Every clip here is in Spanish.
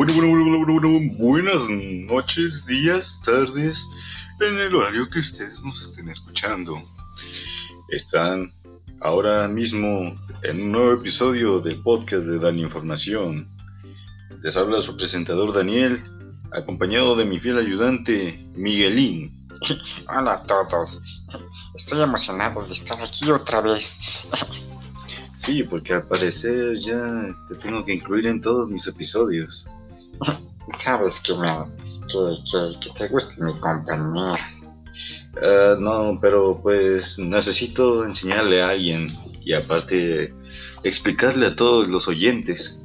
Bueno, bueno, bueno, bueno, bueno, buenas noches, días, tardes, en el horario que ustedes nos estén escuchando. Están ahora mismo en un nuevo episodio del podcast de Dani Información. Les habla su presentador Daniel, acompañado de mi fiel ayudante Miguelín. Hola a todos, estoy emocionado de estar aquí otra vez. Sí, porque al parecer ya te tengo que incluir en todos mis episodios. Sabes que, me, que, te gusta mi compañía. Ah, no, pero pues necesito enseñarle a alguien y aparte explicarle a todos los oyentes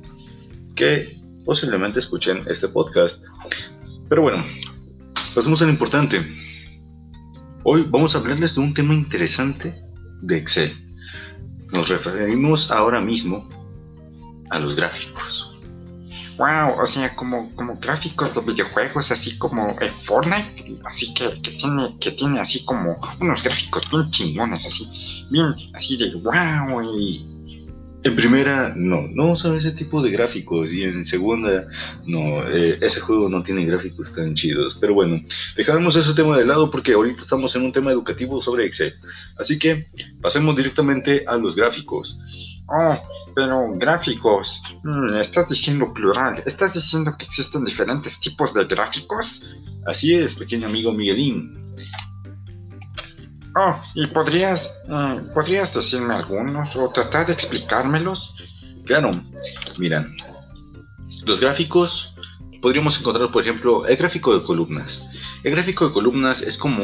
que posiblemente escuchen este podcast. Pero bueno, pasemos a lo importante. Hoy vamos a hablarles de un tema interesante de Excel. Nos referimos ahora mismo a los gráficos. Wow, o sea, como, como gráficos de videojuegos, así como Fortnite, así que, que, tiene, que tiene así como unos gráficos bien chingones, así, bien, así de wow, y... En primera, no, no usa ese tipo de gráficos. Y en segunda, no, eh, ese juego no tiene gráficos tan chidos. Pero bueno, dejaremos ese tema de lado porque ahorita estamos en un tema educativo sobre Excel. Así que pasemos directamente a los gráficos. Oh, pero gráficos. Mm, estás diciendo plural. ¿Estás diciendo que existen diferentes tipos de gráficos? Así es, pequeño amigo Miguelín. Oh, ¿y podrías, eh, podrías decirme algunos o tratar de explicármelos? Claro, mira, los gráficos podríamos encontrar, por ejemplo, el gráfico de columnas. El gráfico de columnas es como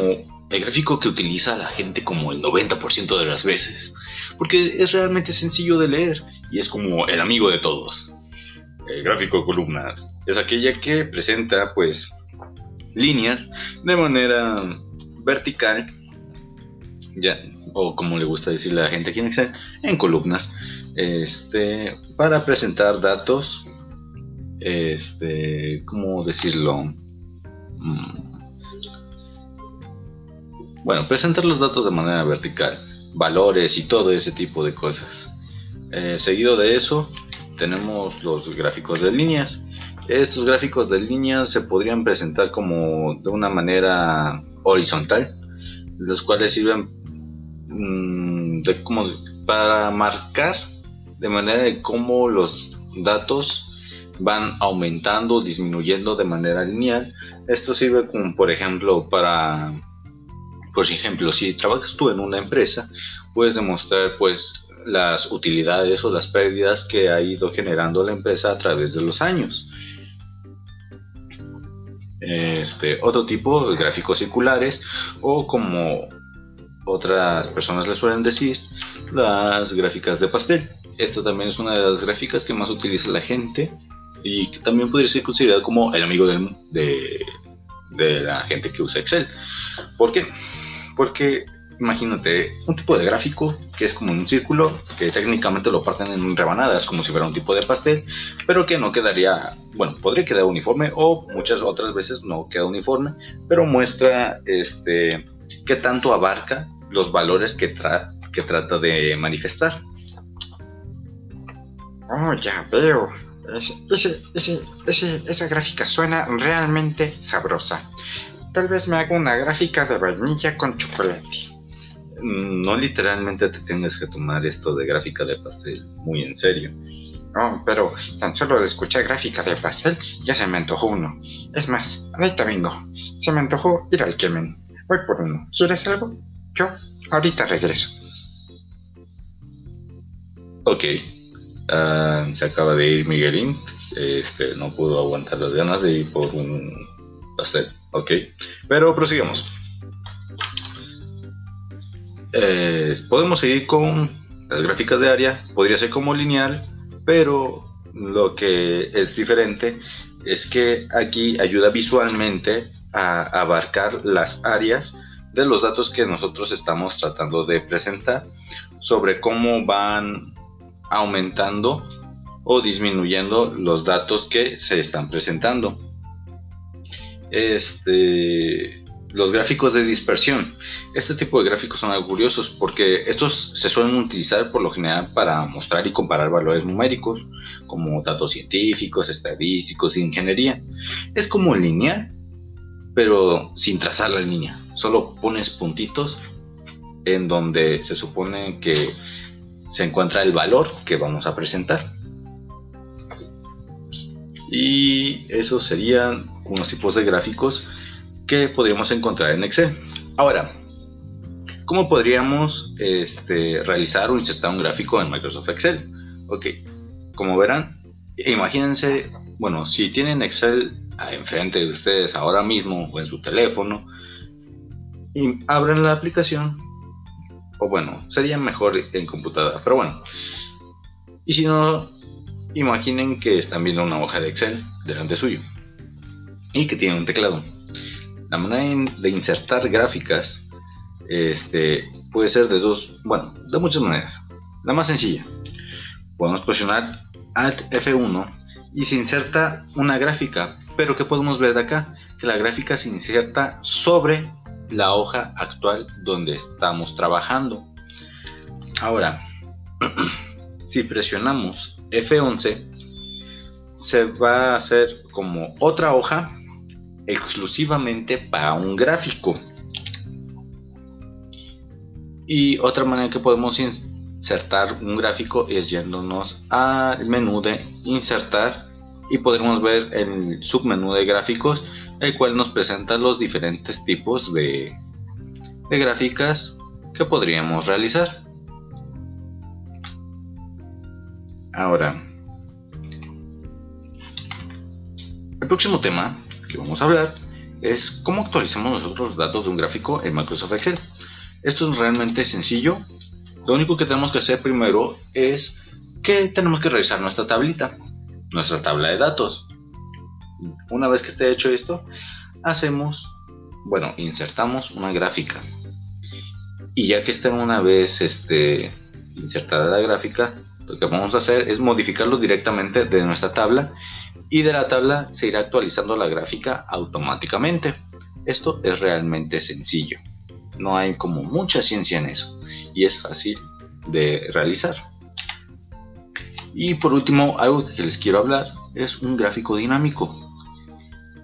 el gráfico que utiliza la gente como el 90% de las veces, porque es realmente sencillo de leer y es como el amigo de todos. El gráfico de columnas es aquella que presenta pues líneas de manera vertical, ya, o como le gusta decirle a la gente aquí en Excel, en columnas, este, para presentar datos este, ¿cómo decirlo? Mm. Bueno, presentar los datos de manera vertical, valores y todo ese tipo de cosas. Eh, seguido de eso, tenemos los gráficos de líneas. Estos gráficos de líneas se podrían presentar como de una manera horizontal, los cuales sirven mm, como para marcar de manera de cómo los datos van aumentando o disminuyendo de manera lineal. Esto sirve como por ejemplo para, por ejemplo, si trabajas tú en una empresa, puedes demostrar pues las utilidades o las pérdidas que ha ido generando la empresa a través de los años. Este, otro tipo de gráficos circulares o como otras personas le suelen decir, las gráficas de pastel. Esto también es una de las gráficas que más utiliza la gente y también podría ser considerado como el amigo del, de, de la gente que usa Excel. ¿Por qué? Porque imagínate un tipo de gráfico que es como un círculo que técnicamente lo parten en rebanadas como si fuera un tipo de pastel, pero que no quedaría, bueno, podría quedar uniforme o muchas otras veces no queda uniforme, pero muestra este qué tanto abarca los valores que, tra que trata de manifestar. Oh, ya veo. Ese, ese, ese, esa gráfica suena realmente sabrosa. Tal vez me haga una gráfica de vainilla con chocolate. No literalmente te tienes que tomar esto de gráfica de pastel muy en serio. Oh, pero tan solo de escuchar gráfica de pastel ya se me antojó uno. Es más, ahorita vengo. Se me antojó ir al Kemen. Voy por uno. ¿Quieres algo? Yo ahorita regreso. Ok, Uh, se acaba de ir Miguelín. Este, no pudo aguantar las ganas de ir por un pastel. Ok. Pero prosigamos. Eh, podemos seguir con las gráficas de área. Podría ser como lineal. Pero lo que es diferente es que aquí ayuda visualmente a abarcar las áreas de los datos que nosotros estamos tratando de presentar sobre cómo van aumentando o disminuyendo los datos que se están presentando. Este, los gráficos de dispersión. Este tipo de gráficos son algo curiosos porque estos se suelen utilizar por lo general para mostrar y comparar valores numéricos, como datos científicos, estadísticos, e ingeniería. Es como lineal, pero sin trazar la línea. Solo pones puntitos en donde se supone que se encuentra el valor que vamos a presentar. Y esos serían unos tipos de gráficos que podríamos encontrar en Excel. Ahora, ¿cómo podríamos este, realizar o insertar un gráfico en Microsoft Excel? Ok, como verán, imagínense, bueno, si tienen Excel enfrente de ustedes ahora mismo o en su teléfono, y abren la aplicación, o bueno, sería mejor en computadora, pero bueno, y si no, imaginen que están viendo una hoja de Excel delante suyo y que tiene un teclado. La manera de insertar gráficas este, puede ser de dos, bueno, de muchas maneras. La más sencilla, podemos presionar Alt F1 y se inserta una gráfica, pero que podemos ver de acá, que la gráfica se inserta sobre la hoja actual donde estamos trabajando. Ahora, si presionamos F11, se va a hacer como otra hoja exclusivamente para un gráfico. Y otra manera que podemos insertar un gráfico es yéndonos al menú de insertar y podremos ver el submenú de gráficos el cual nos presenta los diferentes tipos de, gráficas que podríamos realizar. Ahora, el próximo tema que vamos a hablar es cómo actualizamos nosotros los datos de un gráfico en Microsoft Excel. Esto es realmente sencillo. Lo único que tenemos que hacer primero es que tenemos que revisar nuestra tablita, nuestra tabla de datos. Una vez que esté hecho esto, hacemos, bueno, insertamos una gráfica. Y ya que esté una vez este, insertada la gráfica, lo que vamos a hacer es modificarlo directamente de nuestra tabla y de la tabla se irá actualizando la gráfica automáticamente. Esto es realmente sencillo. No hay como mucha ciencia en eso y es fácil de realizar. Y por último, algo que les quiero hablar es un gráfico dinámico.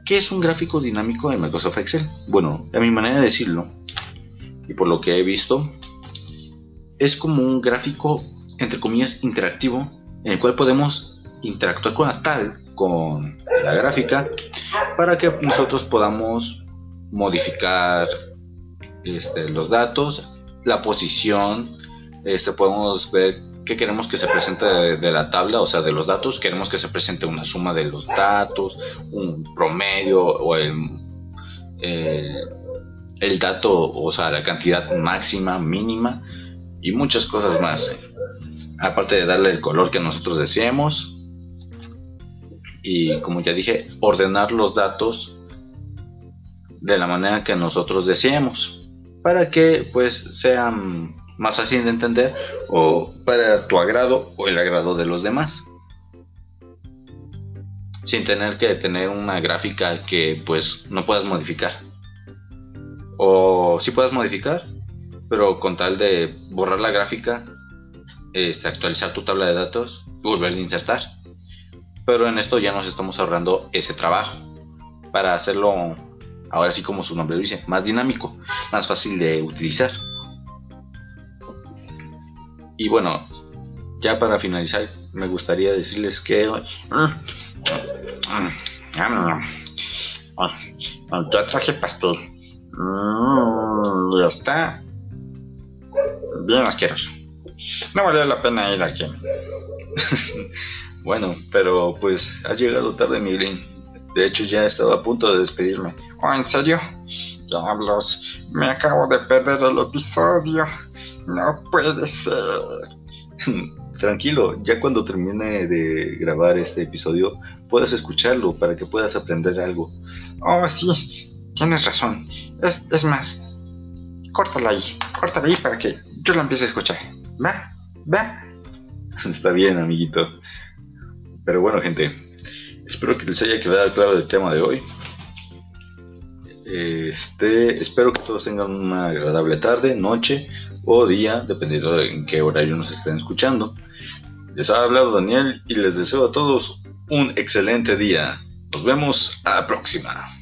¿Qué es un gráfico dinámico en Microsoft Excel? Bueno, a mi manera de decirlo, y por lo que he visto, es como un gráfico, entre comillas, interactivo, en el cual podemos interactuar con la tal con la gráfica para que nosotros podamos modificar este, los datos, la posición, este, podemos ver qué queremos que se presente de, la tabla, o sea, de los datos, queremos que se presente una suma de los datos, un promedio o el, eh, el dato, o sea, la cantidad máxima, mínima y muchas cosas más. Aparte de darle el color que nosotros deseemos, y como ya dije, ordenar los datos de la manera que nosotros deseemos para que pues sean más fácil de entender o para tu agrado o el agrado de los demás. Sin tener que tener una gráfica que pues no puedas modificar. O si puedas modificar pero con tal de borrar la gráfica este, actualizar tu tabla de datos y volver a insertar. Pero en esto ya nos estamos ahorrando ese trabajo. Para hacerlo, ahora sí como su nombre lo dice, más dinámico, más fácil de utilizar. Y bueno, ya para finalizar, me gustaría decirles que ya traje pastel. Mm, está bien asqueroso. No valió la pena ir aquí. Bueno, pero pues has llegado tarde, Miguelín. De hecho, ya estaba a punto de despedirme. ¿Oh, en serio? Diablos, me acabo de perder el episodio. No puede ser. Tranquilo, ya cuando termine de grabar este episodio, puedas escucharlo para que puedas aprender algo. Oh, sí, tienes razón. Es, es más, córtala ahí, córtala ahí para que yo la empiece a escuchar. ¿Va? ¿Va? Está bien, amiguito. Pero bueno, gente, espero que les haya quedado claro el tema de hoy. Este, espero que todos tengan una agradable tarde, noche o día, dependiendo de en qué horario nos estén escuchando. Les ha hablado Daniel y les deseo a todos un excelente día. Nos vemos a la próxima.